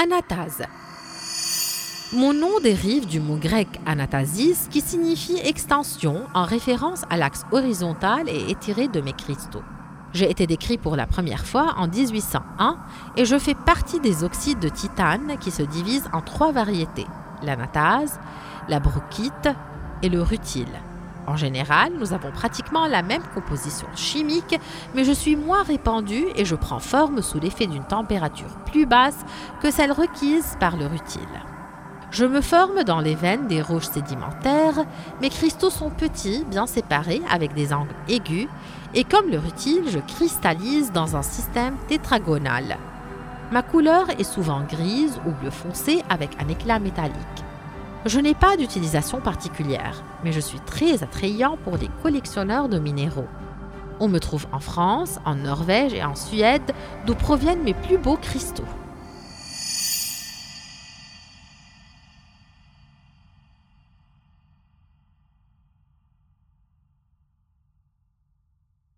Anatase. Mon nom dérive du mot grec anatasis qui signifie extension en référence à l'axe horizontal et étiré de mes cristaux. J'ai été décrit pour la première fois en 1801 et je fais partie des oxydes de titane qui se divisent en trois variétés l'anatase, la brochite et le rutile. En général, nous avons pratiquement la même composition chimique, mais je suis moins répandue et je prends forme sous l'effet d'une température plus basse que celle requise par le rutile. Je me forme dans les veines des roches sédimentaires, mes cristaux sont petits, bien séparés, avec des angles aigus, et comme le rutile, je cristallise dans un système tétragonal. Ma couleur est souvent grise ou bleu foncé avec un éclat métallique. Je n'ai pas d'utilisation particulière, mais je suis très attrayant pour les collectionneurs de minéraux. On me trouve en France, en Norvège et en Suède, d'où proviennent mes plus beaux cristaux.